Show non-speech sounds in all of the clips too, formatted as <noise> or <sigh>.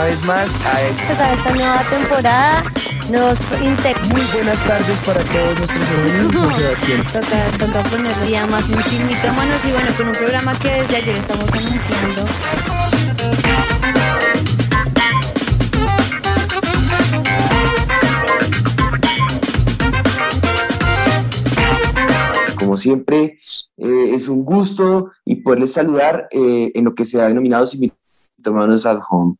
una vez más a esta, Pues a esta nueva temporada nos muy buenas tardes para todos nuestros amigos. Sebastián. <laughs> toca, toca ponerle ya más intimito, manos y bueno, con un programa que desde ayer estamos anunciando. Como siempre, eh, es un gusto y poderles saludar eh, en lo que se ha denominado Hermanos at Home.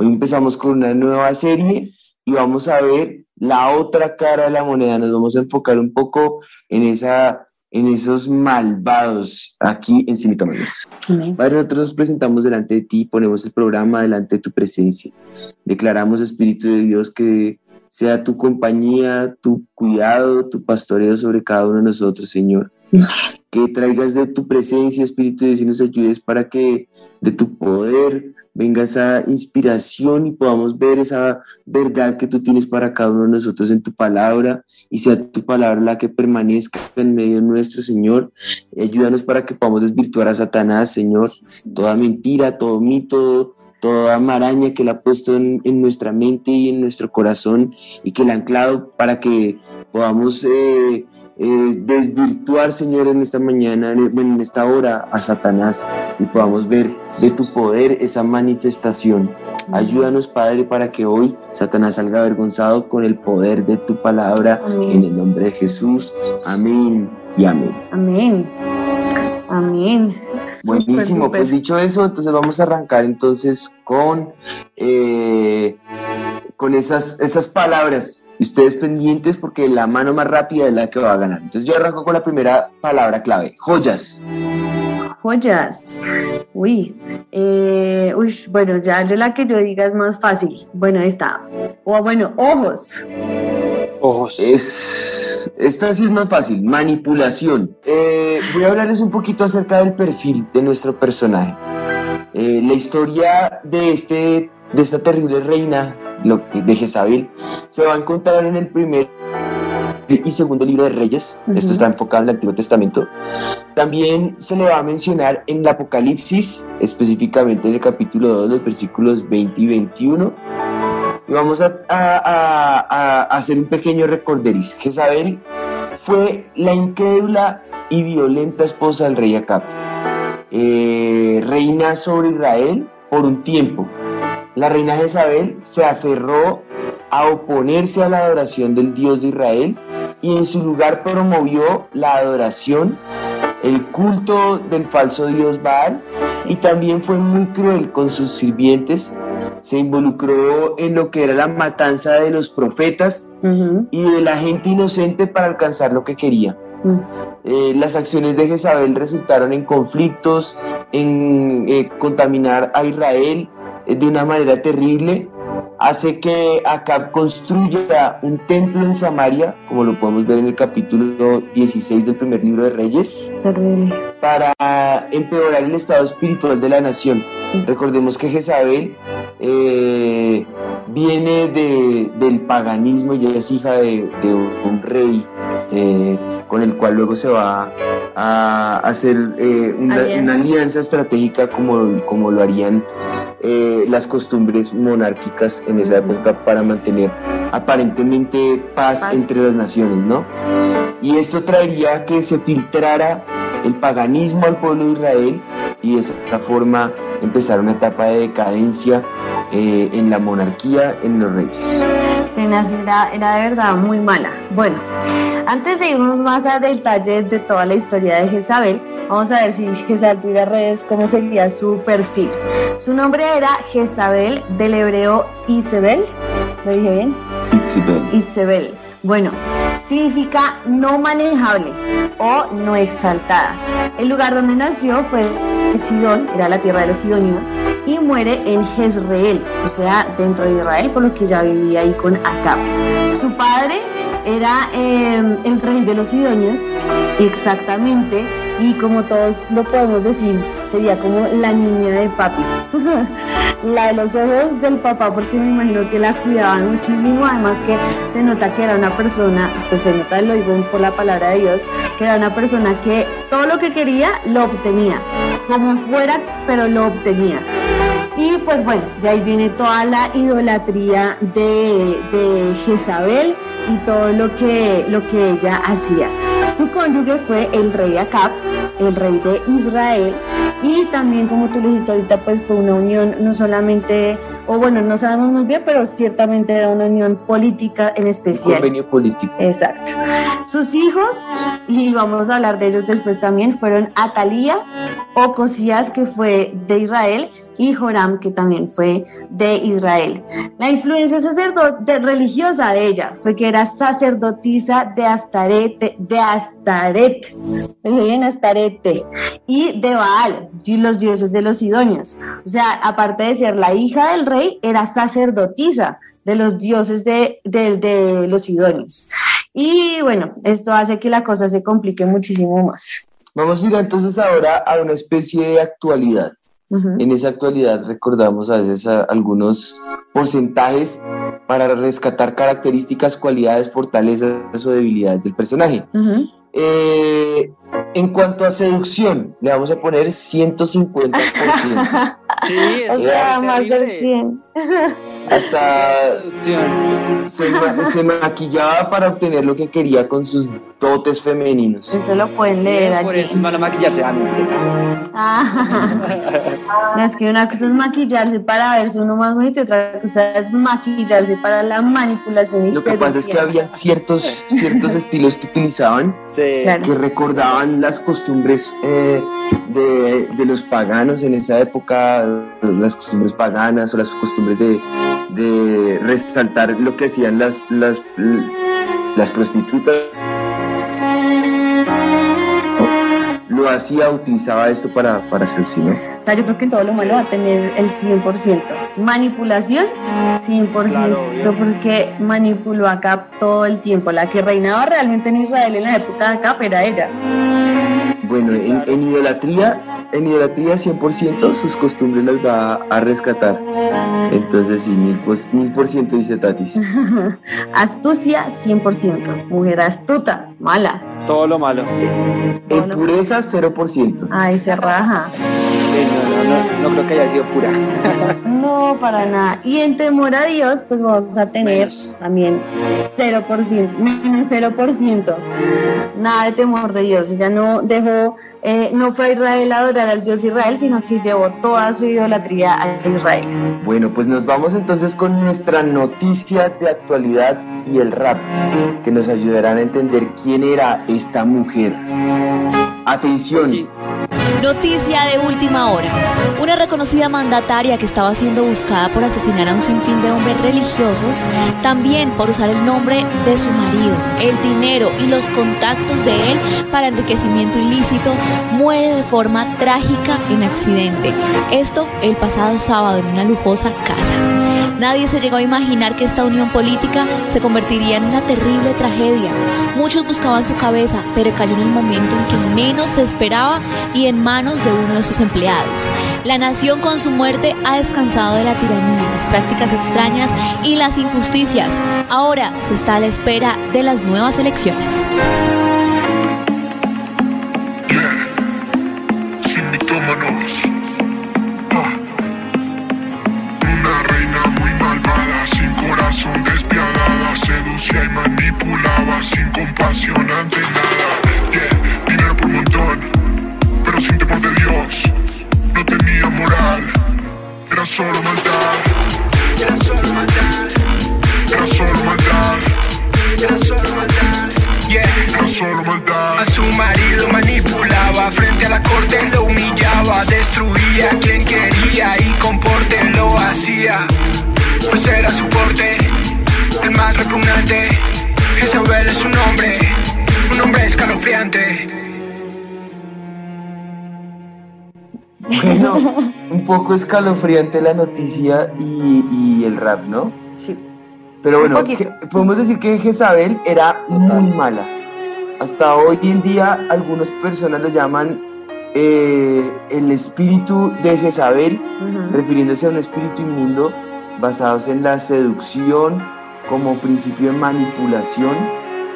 Hoy empezamos con una nueva serie y vamos a ver la otra cara de la moneda. Nos vamos a enfocar un poco en, esa, en esos malvados aquí en Cimitámanos. Padre, nosotros nos presentamos delante de ti, ponemos el programa delante de tu presencia. Declaramos, Espíritu de Dios, que sea tu compañía, tu cuidado, tu pastoreo sobre cada uno de nosotros, Señor. Que traigas de tu presencia, Espíritu de Dios, y nos ayudes para que de tu poder venga esa inspiración y podamos ver esa verdad que tú tienes para cada uno de nosotros en tu palabra y sea tu palabra la que permanezca en medio nuestro, Señor. Y ayúdanos para que podamos desvirtuar a Satanás, Señor, toda mentira, todo mito, toda maraña que él ha puesto en, en nuestra mente y en nuestro corazón y que la ha anclado para que podamos eh, eh, desvirtuar, Señor, en esta mañana, en, bueno, en esta hora a Satanás y podamos ver de tu poder esa manifestación. Ayúdanos, Padre, para que hoy Satanás salga avergonzado con el poder de tu palabra Amén. en el nombre de Jesús. Amén y amén. Amén. Amén. Buenísimo, pues dicho eso, entonces vamos a arrancar entonces con, eh, con esas, esas palabras. Y ustedes pendientes porque la mano más rápida es la que va a ganar. Entonces yo arranco con la primera palabra clave, joyas. Joyas. Uy, eh, uy, bueno, ya yo la que yo diga es más fácil. Bueno, esta. O bueno, ojos. Ojos. Es, esta sí es más fácil, manipulación. Eh, voy a hablarles un poquito acerca del perfil de nuestro personaje. Eh, la historia de, este, de esta terrible reina de Jezabel se va a encontrar en el primer y segundo libro de Reyes. Esto está enfocado en el Antiguo Testamento. También se le va a mencionar en el Apocalipsis, específicamente en el capítulo 2, los versículos 20 y 21. Y vamos a, a- a- a hacer un pequeño recorderis. Jezabel fue la incrédula y violenta esposa del rey Acab. Eh, reina sobre Israel por un tiempo. La reina Jezabel se aferró a oponerse a la adoración del Dios de Israel y en su lugar promovió la adoración, el culto del falso Dios Baal y también fue muy cruel con sus sirvientes. Se involucró en lo que era la matanza de los profetas y de la gente inocente para alcanzar lo que quería. mm, Eh, las acciones de Jezabel resultaron en conflictos, en eh, contaminar a Israel de una manera terrible. Hace que Acab construya un templo en Samaria, como lo podemos ver en el capítulo 16 del primer libro de Reyes, terrible. para empeorar el estado espiritual de la nación. Recordemos que Jezabel eh, viene de- del paganismo y es hija de, de un rey eh, con el cual luego se va a hacer eh, una, Alianza. una alianza estratégica como, como lo harían eh, las costumbres monárquicas en esa época para mantener aparentemente paz, Paz. entre las naciones, ¿no? Y esto traería que se filtrara el paganismo al pueblo de Israel y de esa forma empezar una etapa de decadencia eh, en la monarquía, en los reyes. Era, era de verdad muy mala. Bueno, antes de irnos más a detalle de toda la historia de Jezabel, vamos a ver si Jezabel tuviera redes, cómo sería su perfil. Su nombre era Jezabel del hebreo Isabel. ¿Lo dije bien? Itzibel. Itzebel. Bueno, significa no manejable o no exaltada. El lugar donde nació fue Sidón, era la tierra de los sidonios, y muere en Jezreel, o sea, dentro de Israel, por lo que ya vivía ahí con Acab. Su padre era eh, el rey de los sidonios, exactamente, y como todos lo podemos decir, sería como la niña de papi. <laughs> la de los ojos del papá, porque me imagino que la cuidaban muchísimo, además que se nota que era una persona, pues se nota, lo digo por la palabra de Dios, que era una persona que todo lo que quería lo obtenía, como fuera, pero lo obtenía. Y pues bueno, de ahí viene toda la idolatría de, de Jezabel y todo lo que, lo que ella hacía. Su cónyuge fue el rey Acab, el rey de Israel, y también, como tú lo dijiste ahorita, pues fue una unión no solamente, o bueno, no sabemos muy bien, pero ciertamente era una unión política en especial. Convenio político. Exacto. Sus hijos, y vamos a hablar de ellos después también, fueron Atalía, Ocosías, que fue de Israel, y Joram, que también fue de Israel. La influencia sacerdote religiosa de ella fue que era sacerdotisa de Astarete, de Astaret, bien Astarete, y de Baal, los dioses de los idóneos. O sea, aparte de ser la hija del rey, era sacerdotisa de los dioses de, de los idóneos. Y bueno, esto hace que la cosa se complique muchísimo más. Vamos a ir entonces ahora a una especie de actualidad. En esa actualidad recordamos a veces a- algunos porcentajes para rescatar características, cualidades, fortalezas o debilidades del personaje. Eh, en cuanto a seducción, le vamos a poner 150%. <laughs> Sí, O es sea, más del 100. Hasta se, ma- se maquillaba para obtener lo que quería con sus dotes femeninos. Eso lo pueden Sí, leer por allí. eso es mala maquillarse. Ah, no. Ah, <laughs> no, es que una cosa es maquillarse para verse uno más bonito y otra cosa es maquillarse para la manipulación y Lo que pasa es que había ciertos, ciertos estilos que utilizaban Sí. Que recordaban las costumbres eh, de, de los paganos en esa época, las costumbres paganas o las costumbres de, de resaltar lo que hacían las, las, las prostitutas. Lo hacía, utilizaba esto para, para seducir, ¿no? O sea, yo creo que todo lo malo va a tener el 100%. Manipulación, 100%, Claro, porque manipuló a Cap todo el tiempo. La que reinaba realmente en Israel en la época de Cap era ella. Bueno, Sí, en, claro. en idolatría, en idolatría 100% sus costumbres las va a rescatar. Entonces sí, mil, mil por ciento dice Tatis. <laughs> Astucia, 100%. Mujer astuta, mala. Todo lo malo. En pureza 0%. Ay, se raja. Sí, no, no, no, no creo que haya sido pura. <laughs> No, para nada. Y en temor a Dios, pues vamos a tener Menos. también 0%, menos 0%. Nada de temor de Dios. Ella no dejó, eh, no fue a Israel a adorar al Dios Israel, sino que llevó toda su idolatría a Israel. Bueno, pues nos vamos entonces con nuestra noticia de actualidad y el rap, que nos ayudarán a entender quién era esta mujer. Atención, Sí. Noticia de última hora. Una reconocida mandataria que estaba siendo buscada por asesinar a un sinfín de hombres religiosos, también por usar el nombre de su marido, el dinero y los contactos de él para enriquecimiento ilícito, muere de forma trágica en accidente. Esto el pasado sábado en una lujosa casa. Nadie se llegó a imaginar que esta unión política se convertiría en una terrible tragedia. Muchos buscaban su cabeza, pero cayó en el momento en que menos se esperaba y en manos de uno de sus empleados. La nación con su muerte ha descansado de la tiranía, las prácticas extrañas y las injusticias. Ahora se está a la espera de las nuevas elecciones. Y manipulaba sin compasión ante nada. Yeah, dinero por montón, pero sin temor de Dios. No tenía moral, era solo maldad. Era solo maldad. Era solo maldad. Era solo maldad. Yeah. Era solo maldad. A su marido manipulaba, frente a la corte lo humillaba, destruía a quien quería y con porte lo hacía. Pues era su porte, el más repugnante. Jezabel es su nombre, un hombre escalofriante. bueno, un poco escalofriante la noticia y, y el rap, ¿no? Sí. Pero Un bueno, podemos decir que Jezabel era muy mala. Hasta hoy en día algunas personas lo llaman eh, el espíritu de Jezabel, refiriéndose a un espíritu inmundo basados en la seducción como principio de manipulación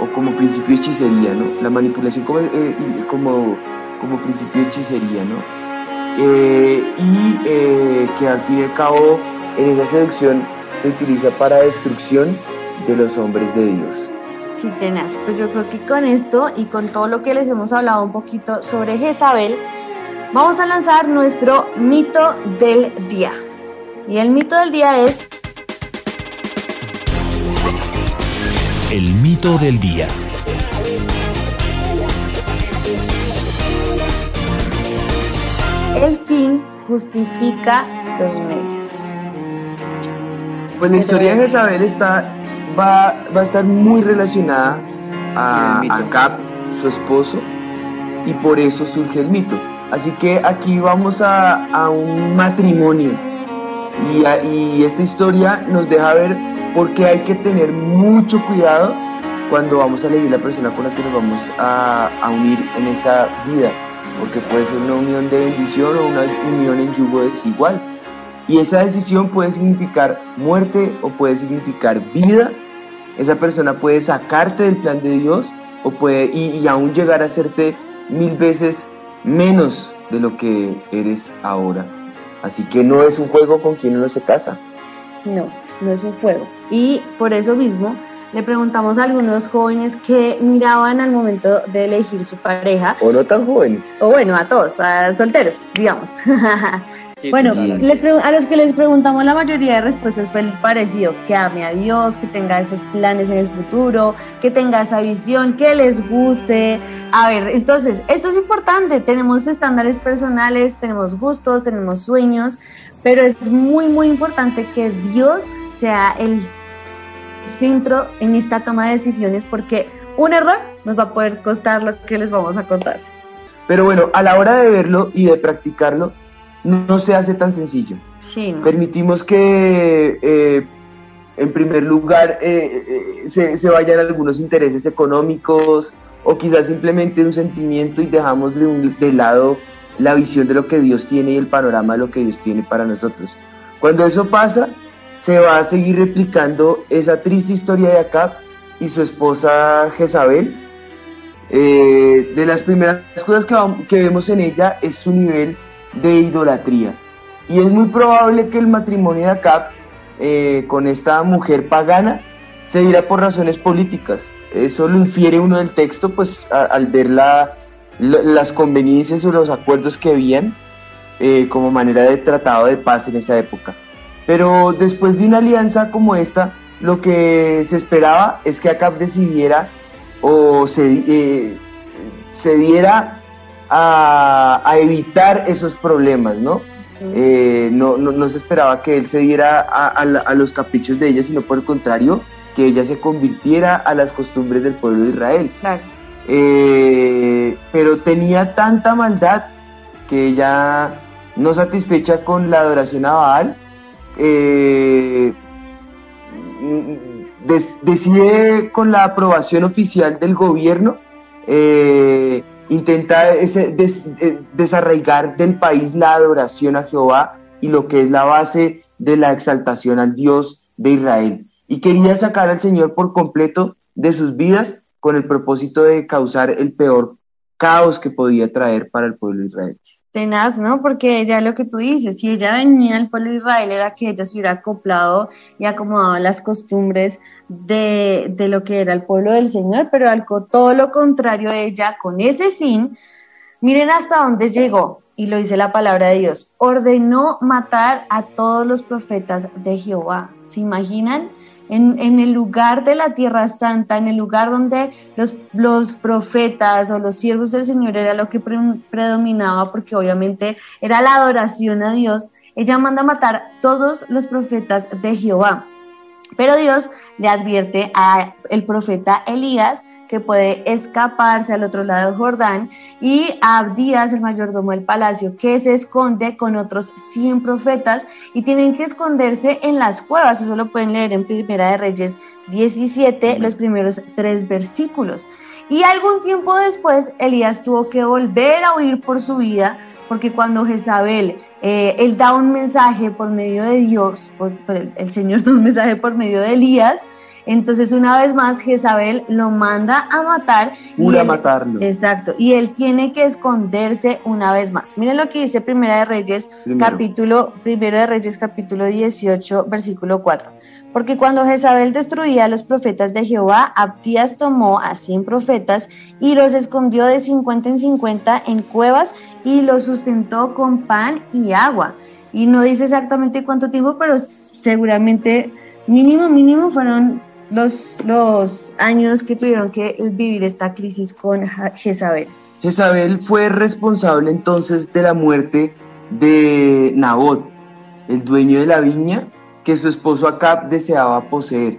o como principio de hechicería, ¿no? La manipulación como, eh, como, como principio de hechicería, ¿no? eh, y eh, que al fin y al cabo en esa seducción se utiliza para destrucción de los hombres de Dios. Sí, tenaz. Pues yo creo que con esto y con todo lo que les hemos hablado un poquito sobre Jezabel, vamos a lanzar nuestro mito del día. Y el mito del día es Del día. el fin justifica los medios. Pues la historia de Jezabel está, va, va a estar muy relacionada a, El mito. a Cap, su esposo, y por eso surge el mito. Así que aquí vamos a, a un matrimonio y, a- y esta historia nos deja ver por qué hay que tener mucho cuidado cuando vamos a elegir la persona con la que nos vamos a, a unir en esa vida, porque puede ser una unión de bendición o una unión en yugo desigual. Y esa decisión puede significar muerte o puede significar vida. Esa persona puede sacarte del plan de Dios o puede y, y aún llegar a hacerte mil veces menos de lo que eres ahora. Así que no es un juego con quien uno se casa. No, no es un juego. Y por eso mismo le preguntamos a algunos jóvenes que miraban al momento de elegir su pareja, O no tan jóvenes. o bueno, a todos, a solteros, digamos. <laughs> Sí, Bueno, les a los que les preguntamos la mayoría de respuestas fue el parecido, que ame a Dios, que tenga esos planes en el futuro, que tenga esa visión, que les guste. A ver, entonces, esto es importante, tenemos estándares personales, tenemos gustos, tenemos sueños, pero es muy, muy importante que Dios sea el centro en esta toma de decisiones porque un error nos va a poder costar lo que les vamos a contar. Pero bueno, a la hora de verlo y de practicarlo, no, se hace tan sencillo. Sí, ¿no? Permitimos que, eh, en primer lugar, eh, eh, se, se vayan algunos intereses económicos o quizás simplemente un sentimiento y dejamos de, un- de lado la visión de lo que Dios tiene y el panorama de lo que Dios tiene para nosotros. Cuando eso pasa, se va a seguir replicando esa triste historia de Acab y su esposa Jezabel. Eh, de las primeras cosas que, vemos en ella es su nivel de idolatría. Y es muy probable que el matrimonio de Acab eh, con esta mujer pagana se diera por razones políticas. Eso lo infiere uno del texto, pues al ver la- la- las conveniencias o los acuerdos que habían eh, como manera de tratado de paz en esa época. Pero después de una alianza como esta, lo que se esperaba es que Acab decidiera o se, eh, se diera a, a evitar esos problemas, ¿no? Eh, no, no, no se esperaba que él se diera a, a la- a los caprichos de ella, sino por el contrario, que ella se convirtiera a las costumbres del pueblo de Israel. Claro. Eh, pero tenía tanta maldad que ella, no satisfecha con la adoración a Baal, eh, decide con la aprobación oficial del gobierno eh, intenta eh, desarraigar del país la adoración a Jehová y lo que es la base de la exaltación al Dios de Israel. Y quería sacar al Señor por completo de sus vidas con el propósito de causar el peor caos que podía traer para el pueblo de Israel. Tenaz, ¿no? Porque ella lo que tú dices, si ella venía al pueblo de Israel era que ella se hubiera acoplado y acomodado las costumbres de, de lo que era el pueblo del Señor, pero algo todo lo contrario ella, con ese fin, miren hasta dónde llegó, y lo dice la palabra de Dios, ordenó matar a todos los profetas de Jehová. ¿Se imaginan? En, el lugar de la tierra santa, en el lugar donde los, los profetas o los siervos del Señor era lo que pre- predominaba, porque obviamente era la adoración a Dios, ella manda matar todos los profetas de Jehová. Pero Dios le advierte a el profeta Elías que puede escaparse al otro lado del Jordán y a Abdías, el mayordomo del palacio, que se esconde con otros 100 profetas y tienen que esconderse en las cuevas. Eso lo pueden leer en Primera de Reyes 17, los primeros tres versículos. Y algún tiempo después, Elías tuvo que volver a huir por su vida, porque cuando Jezabel, eh, él da un mensaje por medio de Dios, por, el, el Señor da un mensaje por medio de Elías, Entonces, una vez más, Jezabel lo manda a matar. y él- matarlo. Exacto, y él tiene que esconderse una vez más. Miren lo que dice Primera de Reyes, Primero. capítulo, Primero de Reyes, capítulo 18, versículo 4. Porque cuando Jezabel destruía a los profetas de Jehová, Abdías tomó a 100 profetas y los escondió de 50 en 50 en cuevas y los sustentó con pan y agua. Y no dice exactamente cuánto tiempo, pero seguramente mínimo, mínimo fueron los, los años que tuvieron que vivir esta crisis con Jezabel. Jezabel fue responsable entonces de la muerte de Nabot, el dueño de la viña que su esposo Acab deseaba poseer.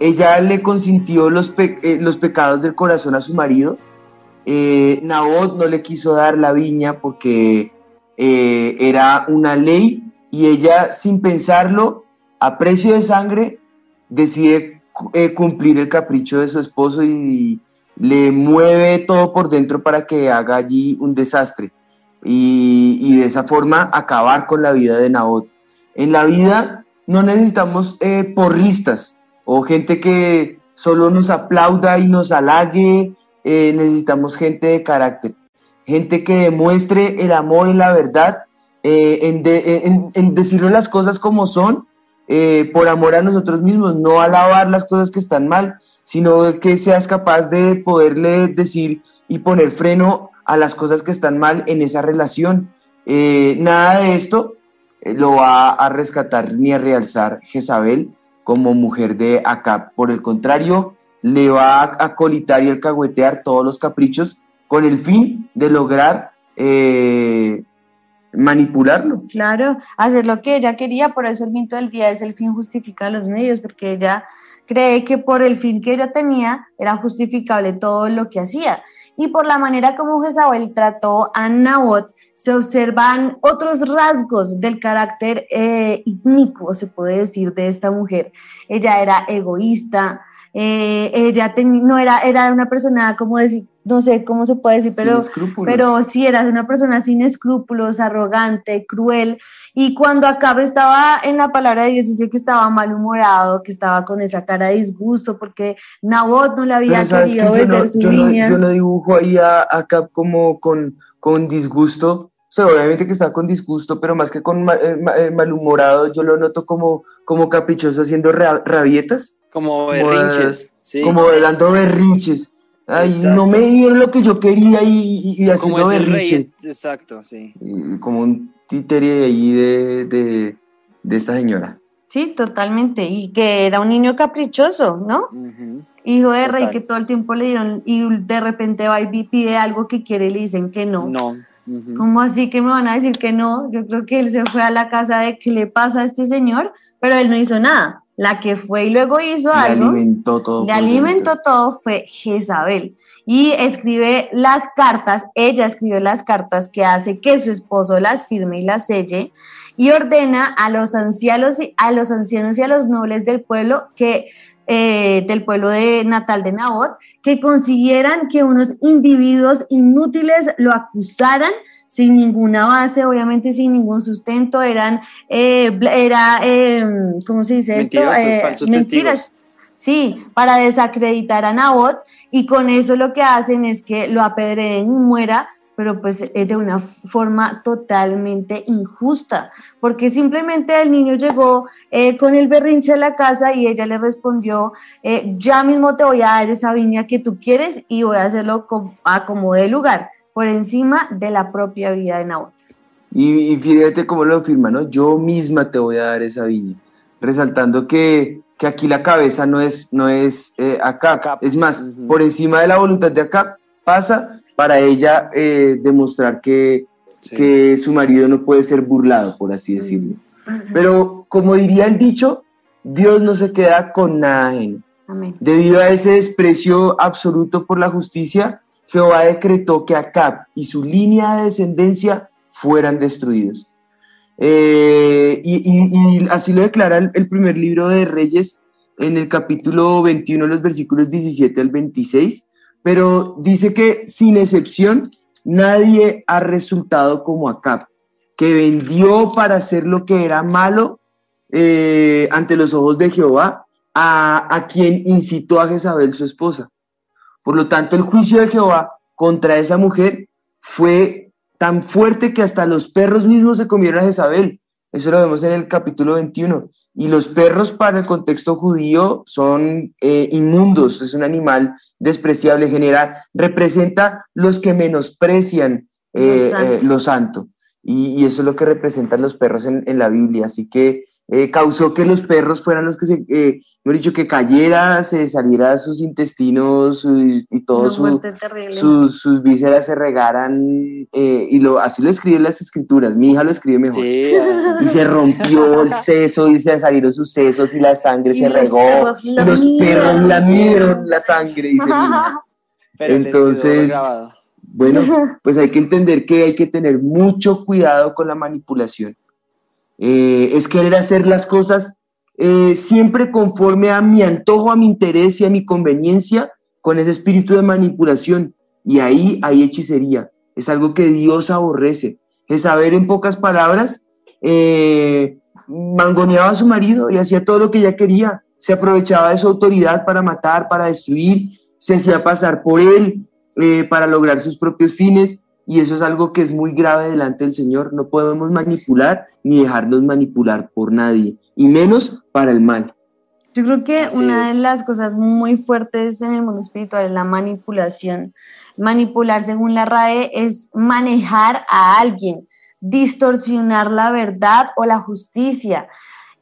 Ella le consintió los, pe- eh, los pecados del corazón a su marido. Eh, Nabot no le quiso dar la viña porque eh, era una ley y ella sin pensarlo, a precio de sangre, decide eh, cumplir el capricho de su esposo y le mueve todo por dentro para que haga allí un desastre y, de esa forma acabar con la vida de Nabot. En la vida no necesitamos eh, porristas o gente que solo nos aplauda y nos halague, eh, necesitamos gente de carácter, gente que demuestre el amor y la verdad, eh, en, de- en decirle las cosas como son, eh, por amor a nosotros mismos, no alabar las cosas que están mal, sino que seas capaz de poderle decir y poner freno a las cosas que están mal en esa relación. Eh, nada de esto eh, lo va a rescatar ni a realzar Jezabel como mujer de Acab. Por el contrario, le va a acolitar y alcahuetear todos los caprichos con el fin de lograr manipularlo. Claro, hacer lo que ella quería, por eso el mito del día es el fin justifica los medios, porque ella cree que por el fin que ella tenía era justificable todo lo que hacía. Y por la manera como Jezabel trató a Nabot, se observan otros rasgos del carácter eh, se puede decir, de esta mujer. Ella era egoísta, eh, ella teni- no era, era una persona, como decir, no sé cómo se puede decir, pero pero sí era una persona sin escrúpulos, arrogante, cruel. Y cuando Acab estaba en la palabra de Dios, dice que estaba malhumorado, que estaba con esa cara de disgusto, porque Nabot no le había que querido yo no, su yo, no, viña. yo no dibujo ahí a, a Cap como con, con disgusto. O sea, obviamente que está con disgusto, pero más que con ma- eh, eh, malhumorado, yo lo noto como, como caprichoso haciendo ra- rabietas, Como berrinches, sí. como dando berrinches. Ay, Exacto. no me dieron lo que yo quería y, y, y como haciendo berrinche. rey. Exacto, sí. Y como un títere ahí de, de, de esta señora. Sí, totalmente. Y que era un niño caprichoso, ¿no? Hijo de rey Total. que todo el tiempo le dieron y de repente va y pide algo que quiere y le dicen que no. No. ¿Cómo así que me van a decir que no? Yo creo que él se fue a la casa de qué le pasa a este señor, pero él no hizo nada. La que fue y luego hizo Le algo, alimentó todo. le alimentó todo fue Jezabel. Y escribe las cartas, ella escribe las cartas que hace que su esposo las firme y las selle y ordena a los ancianos y a los ancianos y a los nobles del pueblo que eh, del pueblo de natal de Nabot que consiguieran que unos individuos inútiles lo acusaran sin ninguna base, obviamente sin ningún sustento, eran, eh, era, eh, ¿cómo se dice esto? Eh, falsos mentiras. Sí, para desacreditar a Nabot y con eso lo que hacen es que lo apedreen y muera, pero pues eh, de una forma totalmente injusta, porque simplemente el niño llegó eh, con el berrinche a la casa y ella le respondió, eh, ya mismo te voy a dar esa viña que tú quieres y voy a hacerlo a como de lugar, por encima de la propia vida de Nabot. Y, y fíjate cómo lo afirma, ¿no? Yo misma te voy a dar esa viña. Resaltando que, que aquí la cabeza no es, no es eh. Acab. Es más, por encima de la voluntad de Acab pasa para ella eh, demostrar que, Sí. que su marido no puede ser burlado, por así decirlo. Pero como diría el dicho, Dios no se queda con nada ajeno. Amén. Debido a ese desprecio absoluto por la justicia, Jehová decretó que Acab y su línea de descendencia fueran destruidos. Eh, y, y- y así lo declara el, el primer libro de Reyes en el capítulo 21, los versículos 17 al 26, pero dice que sin excepción nadie ha resultado como Acab, que vendió para hacer lo que era malo eh, ante los ojos de Jehová a, a quien incitó a Jezabel, su esposa. Por lo tanto, el juicio de Jehová contra esa mujer fue tan fuerte que hasta los perros mismos se comieron a Jezabel. Eso lo vemos en el capítulo 21. Y los perros para el contexto judío son eh, inmundos, es un animal despreciable, genera, representa los que menosprecian eh, Lo santo. eh, lo santo. Y, y eso es lo que representan los perros en, en la Biblia. Así que eh, causó que los perros fueran los que se, eh, mejor dicho, que cayera, se saliera sus intestinos y, y todo Una su, sus, sus vísceras se regaran, eh, y lo, así lo escriben las escrituras. Mi hija lo escribe mejor. Sí, <laughs> Y se rompió el seso y se salieron sus sesos y la sangre Y se los regó. perros y los perros lamieron la sangre. Mi hija. <laughs> pero Entonces-. Bueno, <laughs> pues hay que entender que hay que tener mucho cuidado con la manipulación. Eh, es querer hacer las cosas eh, siempre conforme a mi antojo, a mi interés y a mi conveniencia, con ese espíritu de manipulación. Y ahí hay hechicería. Es algo que Dios aborrece. Es saber, en pocas palabras, eh, mangoneaba a su marido y hacía todo lo que ella quería. Se aprovechaba de su autoridad para matar, para destruir, se hacía pasar por él eh, para lograr sus propios fines. Y eso es algo que es muy grave delante del Señor. No podemos manipular ni dejarnos manipular por nadie, y menos para el mal. Yo creo que Así una es. de las cosas muy fuertes en el mundo espiritual es la manipulación. Manipular, según la RAE, es manejar a alguien, distorsionar la verdad o la justicia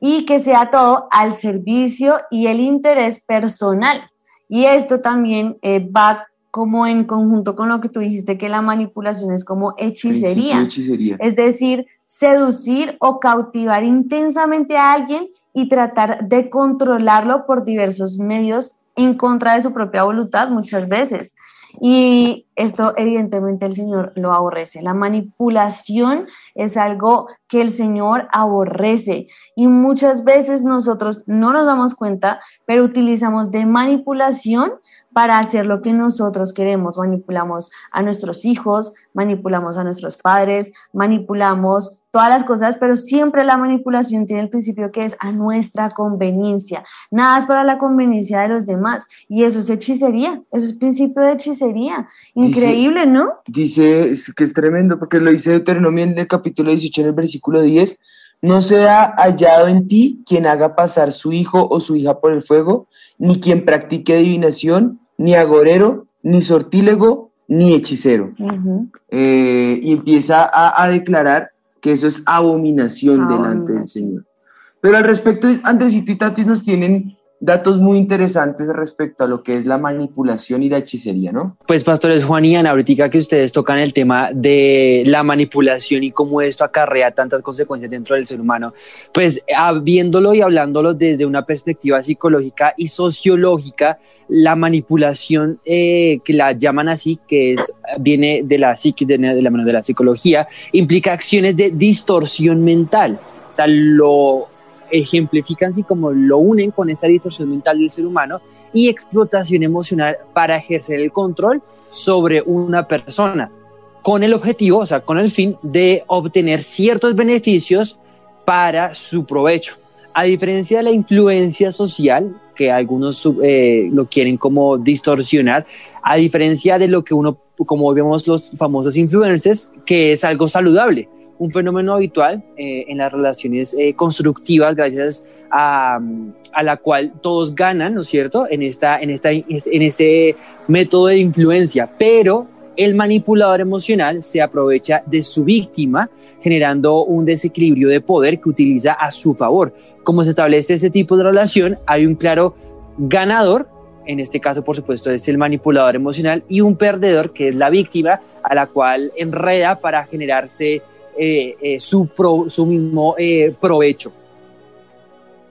y que sea todo al servicio y el interés personal. Y esto también eh, va como en conjunto con lo que tú dijiste, que la manipulación es como hechicería. Hechicería. Es decir, seducir o cautivar intensamente a alguien y tratar de controlarlo por diversos medios en contra de su propia voluntad muchas veces. Y esto evidentemente el Señor lo aborrece. La manipulación es algo que el Señor aborrece y muchas veces nosotros no nos damos cuenta, pero utilizamos de manipulación para hacer lo que nosotros queremos. Manipulamos a nuestros hijos, manipulamos a nuestros padres, manipulamos todas las cosas, pero siempre la manipulación tiene el principio que es a nuestra conveniencia. Nada es para la conveniencia de los demás. Y eso es hechicería, eso es principio de hechicería. Increíble, ¿no? Dice es que es tremendo, porque lo dice Deuteronomio en el capítulo 18, en el versículo 10. No sea hallado en ti quien haga pasar su hijo o su hija por el fuego, ni quien practique adivinación, ni agorero, ni sortílego, ni hechicero. Eh, y empieza a, a declarar que eso es abominación delante del Abominación. Señor. Pero al respecto, Andresito y Tati nos tienen datos muy interesantes respecto a lo que es la manipulación y la hechicería, ¿no? Pues pastores Juan y Ana, ahorita que ustedes tocan el tema de la manipulación y cómo esto acarrea tantas consecuencias dentro del ser humano, pues ah, viéndolo y hablándolo desde una perspectiva psicológica y sociológica, la manipulación eh, que la llaman así, que es, viene de la psique, de, de la mano de la psicología, implica acciones de distorsión mental. O sea, lo ejemplifican así como lo unen con esta distorsión mental del ser humano y explotación emocional para ejercer el control sobre una persona con el objetivo, o sea, con el fin de obtener ciertos beneficios para su provecho. A diferencia de la influencia social, que algunos eh, lo quieren como distorsionar, a diferencia de lo que uno, como vemos los famosos influencers, que es algo saludable, un fenómeno habitual eh, en las relaciones eh, constructivas, gracias a, la cual todos ganan, ¿no es cierto?, en, esta, en, este método de influencia, pero el manipulador emocional se aprovecha de su víctima, generando un desequilibrio de poder que utiliza a su favor. Como se establece ese tipo de relación, hay un claro ganador, en este caso por supuesto es el manipulador emocional, y un perdedor que es la víctima a la cual enreda para generarse eh, eh, su, pro, su, mismo eh, provecho.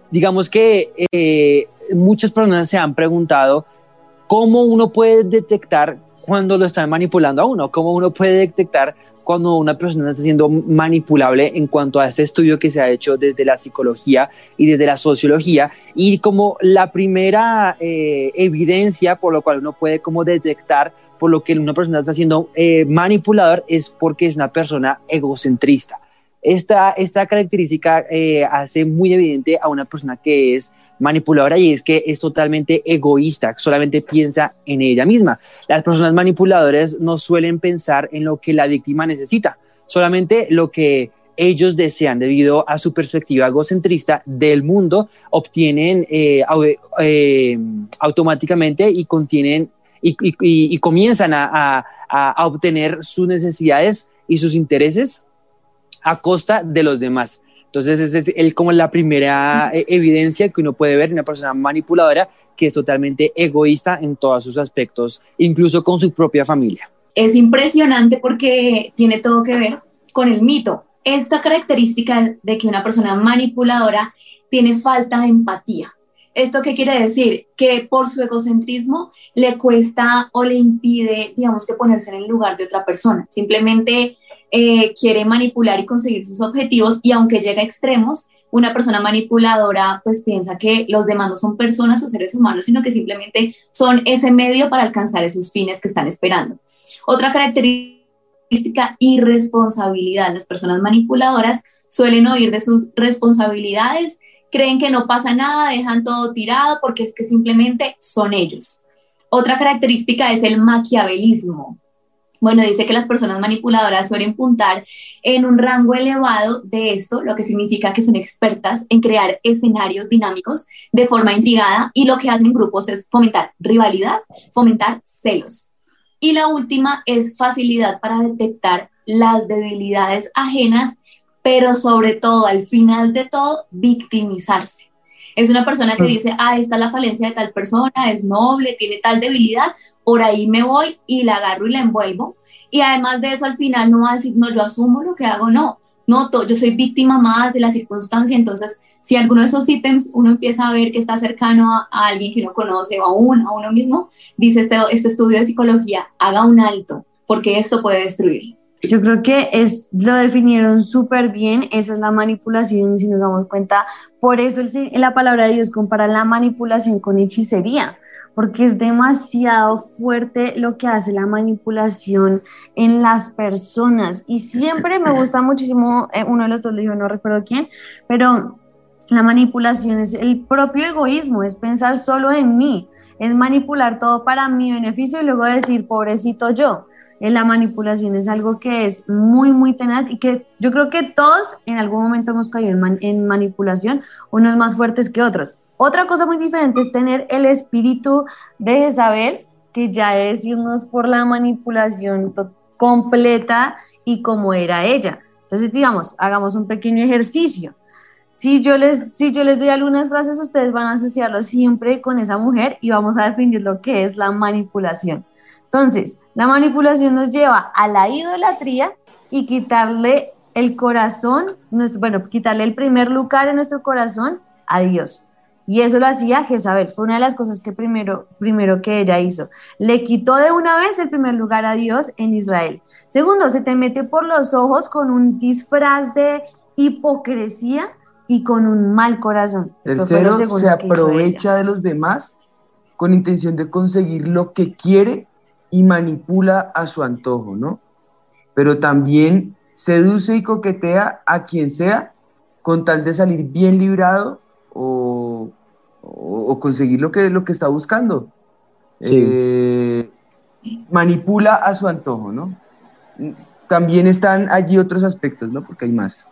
Digamos que muchas personas se han preguntado cómo uno puede detectar cuando lo están manipulando a uno, cómo uno puede detectar cuando una persona está siendo manipulable en cuanto a este estudio que se ha hecho desde la psicología y desde la sociología y como la primera evidencia por lo cual uno puede como detectar por lo que una persona está siendo eh, manipulador es porque es una persona egocentrista. esta, esta característica eh, hace muy evidente a una persona que es manipuladora y es que es totalmente egoísta, solamente piensa en ella misma. Las personas manipuladoras no suelen pensar en lo que la víctima necesita, solamente lo que ellos desean debido a su perspectiva egocentrista del mundo, obtienen eh, eh, automáticamente y contienen y, comienzan a, obtener sus necesidades y sus intereses a costa de los demás. Entonces, esa es el, como la primera eh, evidencia que uno puede ver en una persona manipuladora que es totalmente egoísta en todos sus aspectos, incluso con su propia familia. Es impresionante porque tiene todo que ver con el mito. Esta característica de que una persona manipuladora tiene falta de empatía. ¿Esto qué quiere decir? Que por su egocentrismo le cuesta o le impide, digamos que ponerse en el lugar de otra persona. Simplemente eh, quiere manipular y conseguir sus objetivos y aunque llega a extremos, una persona manipuladora pues piensa que los demás no son personas o seres humanos, sino que simplemente son ese medio para alcanzar esos fines que están esperando. Otra característica, irresponsabilidad. Las personas manipuladoras suelen oír de sus responsabilidades, creen que no pasa nada, dejan todo tirado porque es que simplemente son ellos. Otra característica es el maquiavelismo. Bueno, dice que las personas manipuladoras suelen puntar en un rango elevado de esto, lo que significa que son expertas en crear escenarios dinámicos de forma intrigada y lo que hacen en grupos es fomentar rivalidad, fomentar celos. Y la última es facilidad para detectar las debilidades ajenas, pero sobre todo, al final de todo, victimizarse. Es una persona que dice, ah, esta es la falencia de tal persona, es noble, tiene tal debilidad, por ahí me voy y la agarro y la envuelvo. Y además de eso, al final no va a decir, no, yo asumo lo que hago, no, no, yo soy víctima más de la circunstancia, entonces si alguno de esos ítems uno empieza a ver que está cercano a, alguien que no conoce o aún a uno mismo, dice este, este estudio de psicología, haga un alto, porque esto puede destruir. Yo creo que es, lo definieron súper bien, esa es la manipulación, si nos damos cuenta. Por eso el, la palabra de Dios compara la manipulación con hechicería, porque es demasiado fuerte lo que hace la manipulación en las personas. Y siempre me <laughs> gusta muchísimo, eh, uno de los dos le dijo, no recuerdo quién, pero la manipulación es el propio egoísmo, es pensar solo en mí, es manipular todo para mi beneficio y luego decir, pobrecito yo la manipulación es algo que es muy, muy tenaz y que yo creo que todos en algún momento hemos caído en, manipulación, unos más fuertes que otros. Otra cosa muy diferente es tener el espíritu de saber que ya es irnos por la manipulación completa y como era ella. Entonces, digamos, hagamos un pequeño ejercicio. Si yo, les, si yo les doy algunas frases, ustedes van a asociarlo siempre con esa mujer y vamos a definir lo que es la manipulación. Entonces, la manipulación nos lleva a la idolatría y quitarle el corazón, bueno, quitarle el primer lugar en nuestro corazón a Dios. Y eso lo hacía Jezabel, fue una de las cosas que primero, primero que ella hizo. Le quitó de una vez el primer lugar a Dios en Israel. Segundo, se te mete por los ojos con un disfraz de hipocresía y con un mal corazón. Tercero, se aprovecha de los demás con intención de conseguir lo que quiere y manipula a su antojo, ¿no? Pero también seduce y coquetea a quien sea con tal de salir bien librado o, conseguir lo que, lo que está buscando. Eh, manipula a su antojo, ¿no? También están allí otros aspectos, ¿no? Porque hay más.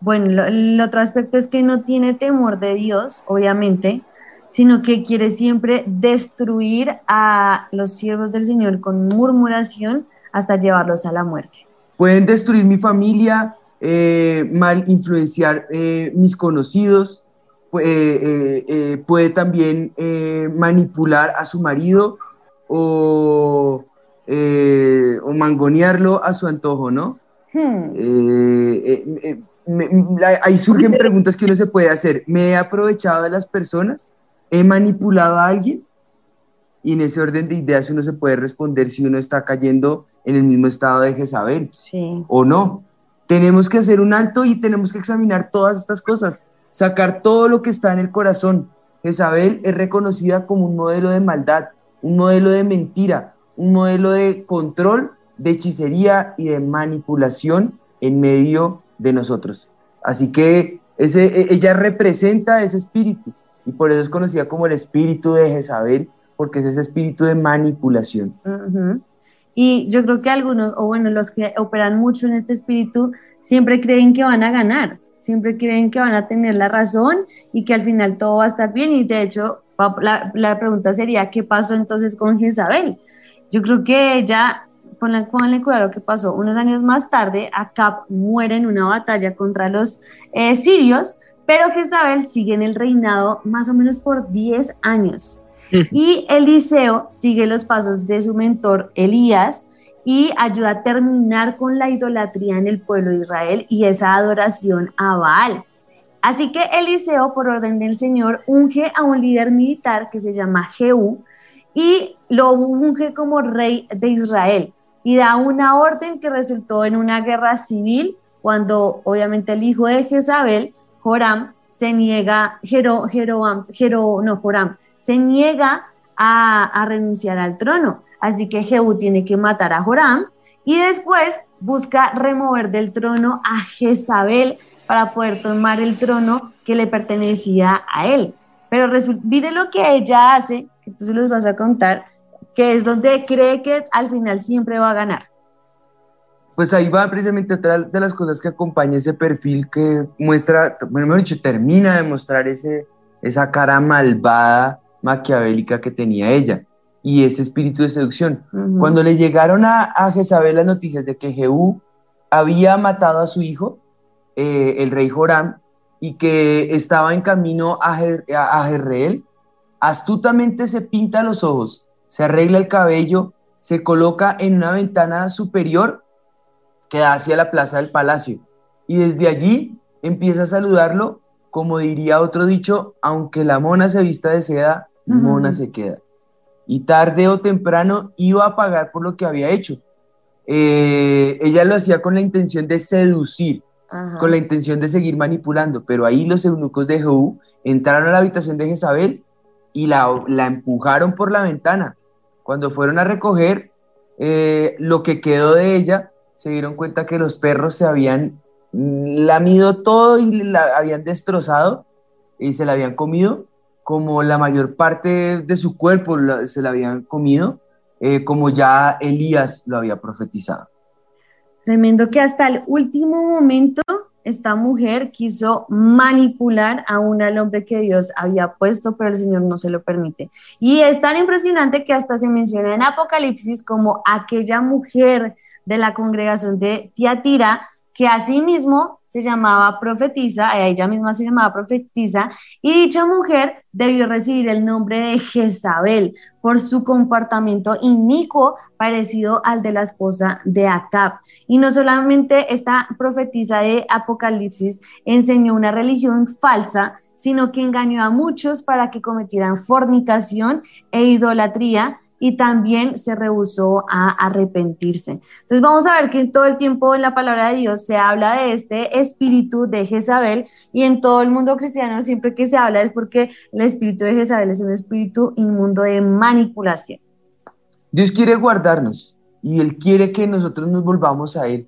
Bueno, el otro aspecto es que no tiene temor de Dios, obviamente, sino que quiere siempre destruir a los siervos del Señor con murmuración hasta llevarlos a la muerte. Pueden destruir mi familia, eh, mal influenciar eh, mis conocidos, eh, puede también manipular a su marido o, o, mangonearlo a su antojo, ¿no? Hmm. ahí surgen preguntas que uno se puede hacer. ¿Me he aprovechado de las personas? ¿He manipulado a alguien? Y en ese orden de ideas uno se puede responder si uno está cayendo en el mismo estado de Jezabel sí. o no. Tenemos que hacer un alto y tenemos que examinar todas estas cosas, sacar todo lo que está en el corazón. Jezabel es reconocida como un modelo de maldad, un modelo de mentira, un modelo de control, de hechicería y de manipulación en medio de nosotros. Así que ese, e, ella representa ese espíritu y por eso es conocida como el espíritu de Jezabel, porque es ese espíritu de manipulación. Y yo creo que algunos, o bueno, los que operan mucho en este espíritu, siempre creen que van a ganar, siempre creen que van a tener la razón y que al final todo va a estar bien. Y de hecho, la, la pregunta sería, ¿qué pasó entonces con Jezabel? Yo creo que ella, ponle, ponle cuidado que pasó, unos años más tarde, Acab muere en una batalla contra los eh, sirios, pero Jezabel sigue en el reinado más o menos por 10 años. Y Eliseo sigue los pasos de su mentor Elías y ayuda a terminar con la idolatría en el pueblo de Israel y esa adoración a Baal. Así que Eliseo, por orden del Señor, unge a un líder militar que se llama Jehú y lo unge como rey de Israel y da una orden que resultó en una guerra civil cuando obviamente el hijo de Jezabel, Joram, se niega, no, Joram, se niega a, a, renunciar al trono. Así que Jehú tiene que matar a Joram y después busca remover del trono a Jezabel para poder tomar el trono que le pertenecía a él. Pero mire lo que ella hace, que tú se los vas a contar, que es donde cree que al final siempre va a ganar. Pues ahí va precisamente otra de las cosas que acompaña ese perfil que muestra, bueno, mejor dicho, termina de mostrar ese, esa cara malvada, maquiavélica que tenía ella y ese espíritu de seducción. Cuando le llegaron a, a Jezabel las noticias de que Jehú había matado a su hijo, eh, el rey Joram, y que estaba en camino a, a, Jerreel, astutamente se pinta los ojos, se arregla el cabello, se coloca en una ventana superior que da hacia la plaza del palacio, y desde allí empieza a saludarlo, como diría otro dicho, aunque la mona se vista de seda, mona se queda. Y tarde o temprano iba a pagar por lo que había hecho. Eh, ella lo hacía con la intención de seducir, con la intención de seguir manipulando, pero ahí los eunucos de Jehú entraron a la habitación de Jezabel y la, la empujaron por la ventana. Cuando fueron a recoger eh, lo que quedó de ella, se dieron cuenta que los perros se habían lamido todo y la habían destrozado y se la habían comido, como la mayor parte de su cuerpo se la habían comido, eh, como ya Elías lo había profetizado. Tremendo que hasta el último momento esta mujer quiso manipular aún al hombre que Dios había puesto, pero el Señor no se lo permite. Y es tan impresionante que hasta se menciona en Apocalipsis como aquella mujer de la congregación de Tiatira que asimismo se llamaba profetisa, ella misma se llamaba profetisa, y dicha mujer debió recibir el nombre de Jezabel por su comportamiento inicuo parecido al de la esposa de Acab. Y no solamente esta profetisa de Apocalipsis enseñó una religión falsa, sino que engañó a muchos para que cometieran fornicación e idolatría y también se rehusó a arrepentirse. Entonces vamos a ver que todo el tiempo en la palabra de Dios se habla de este espíritu de Jezabel y en todo el mundo cristiano siempre que se habla es porque el espíritu de Jezabel es un espíritu inmundo de manipulación. Dios quiere guardarnos y Él quiere que nosotros nos volvamos a Él,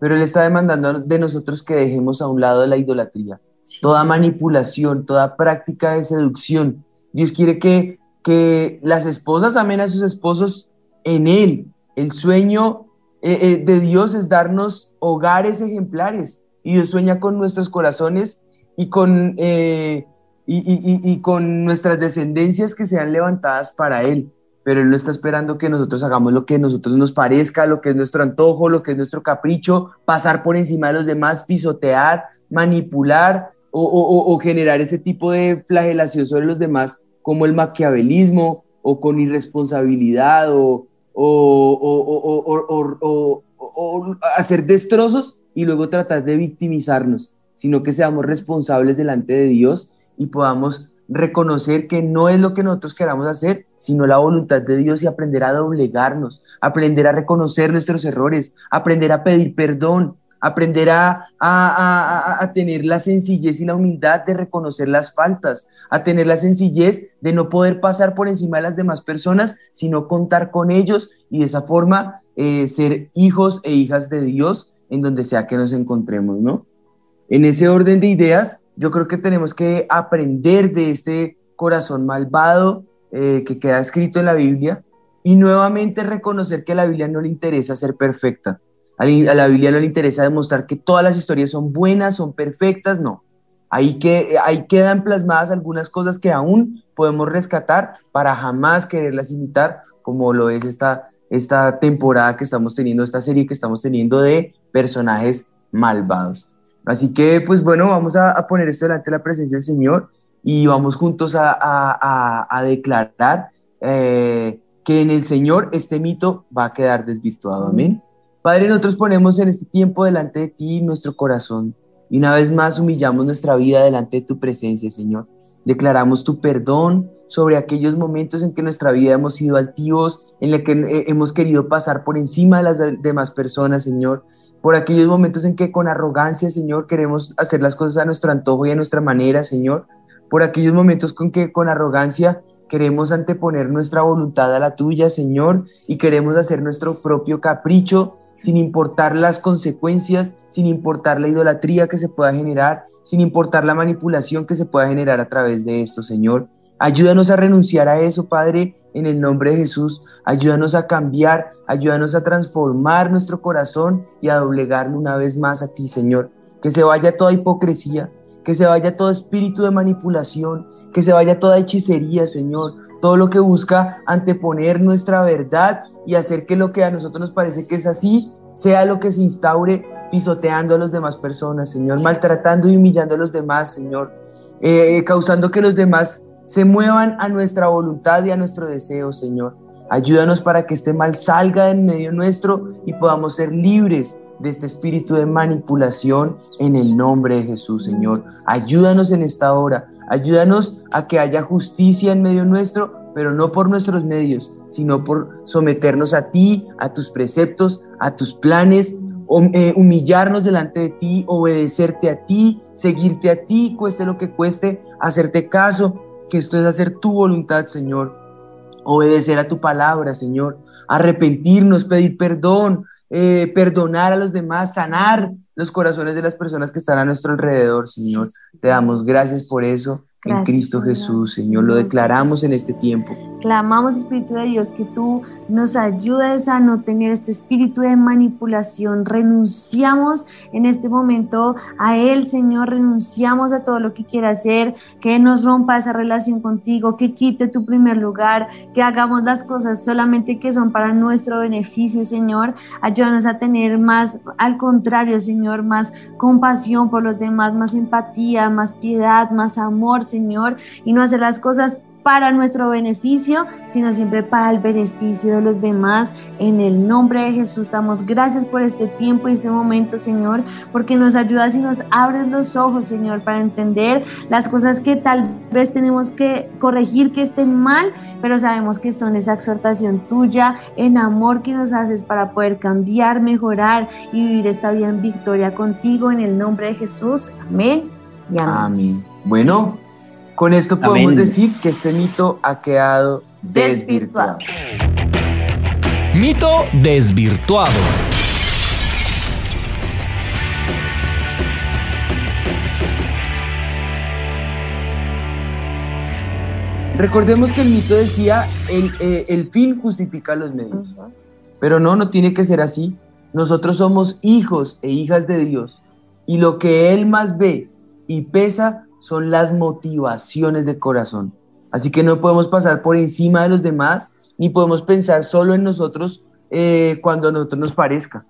pero Él está demandando de nosotros que dejemos a un lado la idolatría, toda manipulación, toda práctica de seducción. Dios quiere que que las esposas amen a sus esposos en Él. El sueño eh, eh, de Dios es darnos hogares ejemplares y Dios sueña con nuestros corazones y con, eh, y, con nuestras descendencias que sean levantadas para Él. Pero Él no está esperando que nosotros hagamos lo que a nosotros nos parezca, lo que es nuestro antojo, lo que es nuestro capricho, pasar por encima de los demás, pisotear, manipular o generar ese tipo de flagelación sobre los demás como el maquiavelismo o con irresponsabilidad o, hacer destrozos y luego tratar de victimizarnos, sino que seamos responsables delante de Dios y podamos reconocer que no es lo que nosotros queramos hacer, sino la voluntad de Dios y aprender a doblegarnos, aprender a reconocer nuestros errores, aprender a pedir perdón, aprender a, a, tener la sencillez y la humildad de reconocer las faltas, a tener la sencillez de no poder pasar por encima de las demás personas, sino contar con ellos y de esa forma eh, ser hijos e hijas de Dios en donde sea que nos encontremos, ¿no? En ese orden de ideas, yo creo que tenemos que aprender de este corazón malvado eh, que queda escrito en la Biblia y nuevamente reconocer que a la Biblia no le interesa ser perfecta. A la Biblia no le interesa demostrar que todas las historias son buenas, son perfectas, no. Ahí, que, ahí quedan plasmadas algunas cosas que aún podemos rescatar para jamás quererlas imitar, como lo es esta, esta temporada que estamos teniendo, esta serie que estamos teniendo de personajes malvados. Así que, pues bueno, vamos a, poner esto delante de la presencia del Señor y vamos juntos a, declarar eh, que en el Señor este mito va a quedar desvirtuado. Amén. Padre, nosotros ponemos en este tiempo delante de ti nuestro corazón y una vez más humillamos nuestra vida delante de tu presencia, Señor. Declaramos tu perdón sobre aquellos momentos en que nuestra vida hemos sido altivos, en los que eh, hemos querido pasar por encima de las demás personas, Señor. Por aquellos momentos en que con arrogancia, Señor, queremos hacer las cosas a nuestro antojo y a nuestra manera, Señor. Por aquellos momentos con que con arrogancia queremos anteponer nuestra voluntad a la tuya, Señor, y queremos hacer nuestro propio capricho sin importar las consecuencias, sin importar la idolatría que se pueda generar, sin importar la manipulación que se pueda generar a través de esto, Señor. Ayúdanos a renunciar a eso, Padre, en el nombre de Jesús. Ayúdanos a cambiar, ayúdanos a transformar nuestro corazón y a doblegarlo una vez más a ti, Señor. Que se vaya toda hipocresía, que se vaya todo espíritu de manipulación, que se vaya toda hechicería, Señor. Todo lo que busca anteponer nuestra verdad y hacer que lo que a nosotros nos parece que es así sea lo que se instaure pisoteando a las demás personas, Señor, maltratando y humillando a los demás, Señor, eh, causando que los demás se muevan a nuestra voluntad y a nuestro deseo, Señor. Ayúdanos para que este mal salga en medio nuestro y podamos ser libres de este espíritu de manipulación en el nombre de Jesús, Señor. Ayúdanos en esta hora. Ayúdanos a que haya justicia en medio nuestro, pero no por nuestros medios, sino por someternos a ti, a tus preceptos, a tus planes, eh, humillarnos delante de ti, obedecerte a ti, seguirte a ti, cueste lo que cueste, hacerte caso, que esto es hacer tu voluntad, Señor, obedecer a tu palabra, Señor, arrepentirnos, pedir perdón, eh, perdonar a los demás, sanar los corazones de las personas que están a nuestro alrededor, Señor. Te damos gracias por eso en Cristo Jesús, Señor. Lo declaramos en este tiempo. Clamamos, Espíritu de Dios, que tú nos ayudes a no tener este espíritu de manipulación. Renunciamos en este momento a Él, Señor. Renunciamos a todo lo que quiera hacer, que nos rompa esa relación contigo, que quite tu primer lugar, que hagamos las cosas solamente que son para nuestro beneficio, Señor. Ayúdanos a tener más, al contrario, Señor, más compasión por los demás, más empatía, más piedad, más amor, Señor, y no hacer las cosas para nuestro beneficio, sino siempre para el beneficio de los demás. En el nombre de Jesús damos gracias por este tiempo y este momento, Señor, porque nos ayudas y nos abres los ojos, Señor, para entender las cosas que tal vez tenemos que corregir, que estén mal, pero sabemos que son esa exhortación tuya en amor que nos haces para poder cambiar, mejorar y vivir esta vida en victoria contigo. En el nombre de Jesús. Amén. Y amén. amén. Bueno, con esto podemos decir que este mito ha quedado desvirtuado. Mito desvirtuado. Recordemos que el mito decía el, eh, el fin justifica los medios. Pero no, no tiene que ser así. Nosotros somos hijos e hijas de Dios. Y lo que Él más ve y pesa son las motivaciones del corazón. Así que no podemos pasar por encima de los demás, ni podemos pensar solo en nosotros eh, cuando a nosotros nos parezca.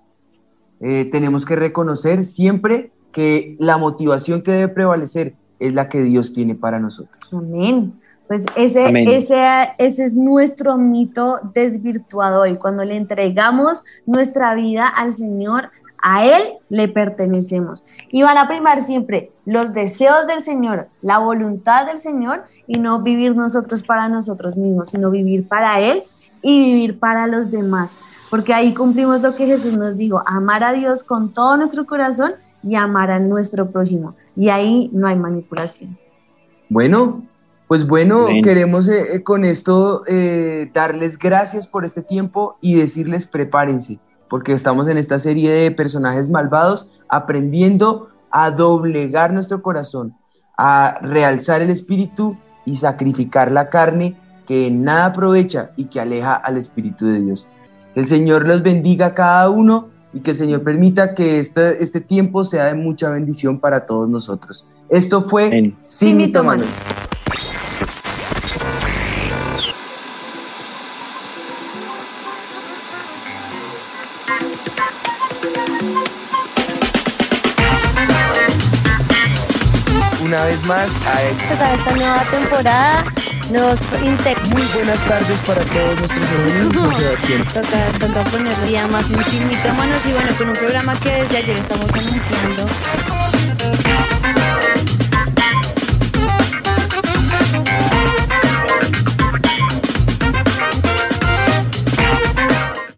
Eh, tenemos que reconocer siempre que la motivación que debe prevalecer es la que Dios tiene para nosotros. Amén. Pues ese, ese, ese es nuestro mito desvirtuado y cuando le entregamos nuestra vida al Señor, a Él le pertenecemos. Y van a primar siempre los deseos del Señor, la voluntad del Señor y no vivir nosotros para nosotros mismos, sino vivir para Él y vivir para los demás. Porque ahí cumplimos lo que Jesús nos dijo, amar a Dios con todo nuestro corazón y amar a nuestro prójimo. Y ahí no hay manipulación. Bueno, pues bueno, queremos eh, con esto eh, darles gracias por este tiempo y decirles prepárense porque estamos en esta serie de personajes malvados aprendiendo a doblegar nuestro corazón, a realzar el espíritu y sacrificar la carne que nada aprovecha y que aleja al espíritu de Dios. Que el Señor los bendiga a cada uno y que el Señor permita que este, este tiempo sea de mucha bendición para todos nosotros. Esto fue Sin Mitómanos. Una vez más a esta empezar esta nueva temporada. Nos Muy buenas tardes para todos nuestros. Juan Sebastián. Toca, toca poner día más un y bueno, con un programa que desde ayer estamos anunciando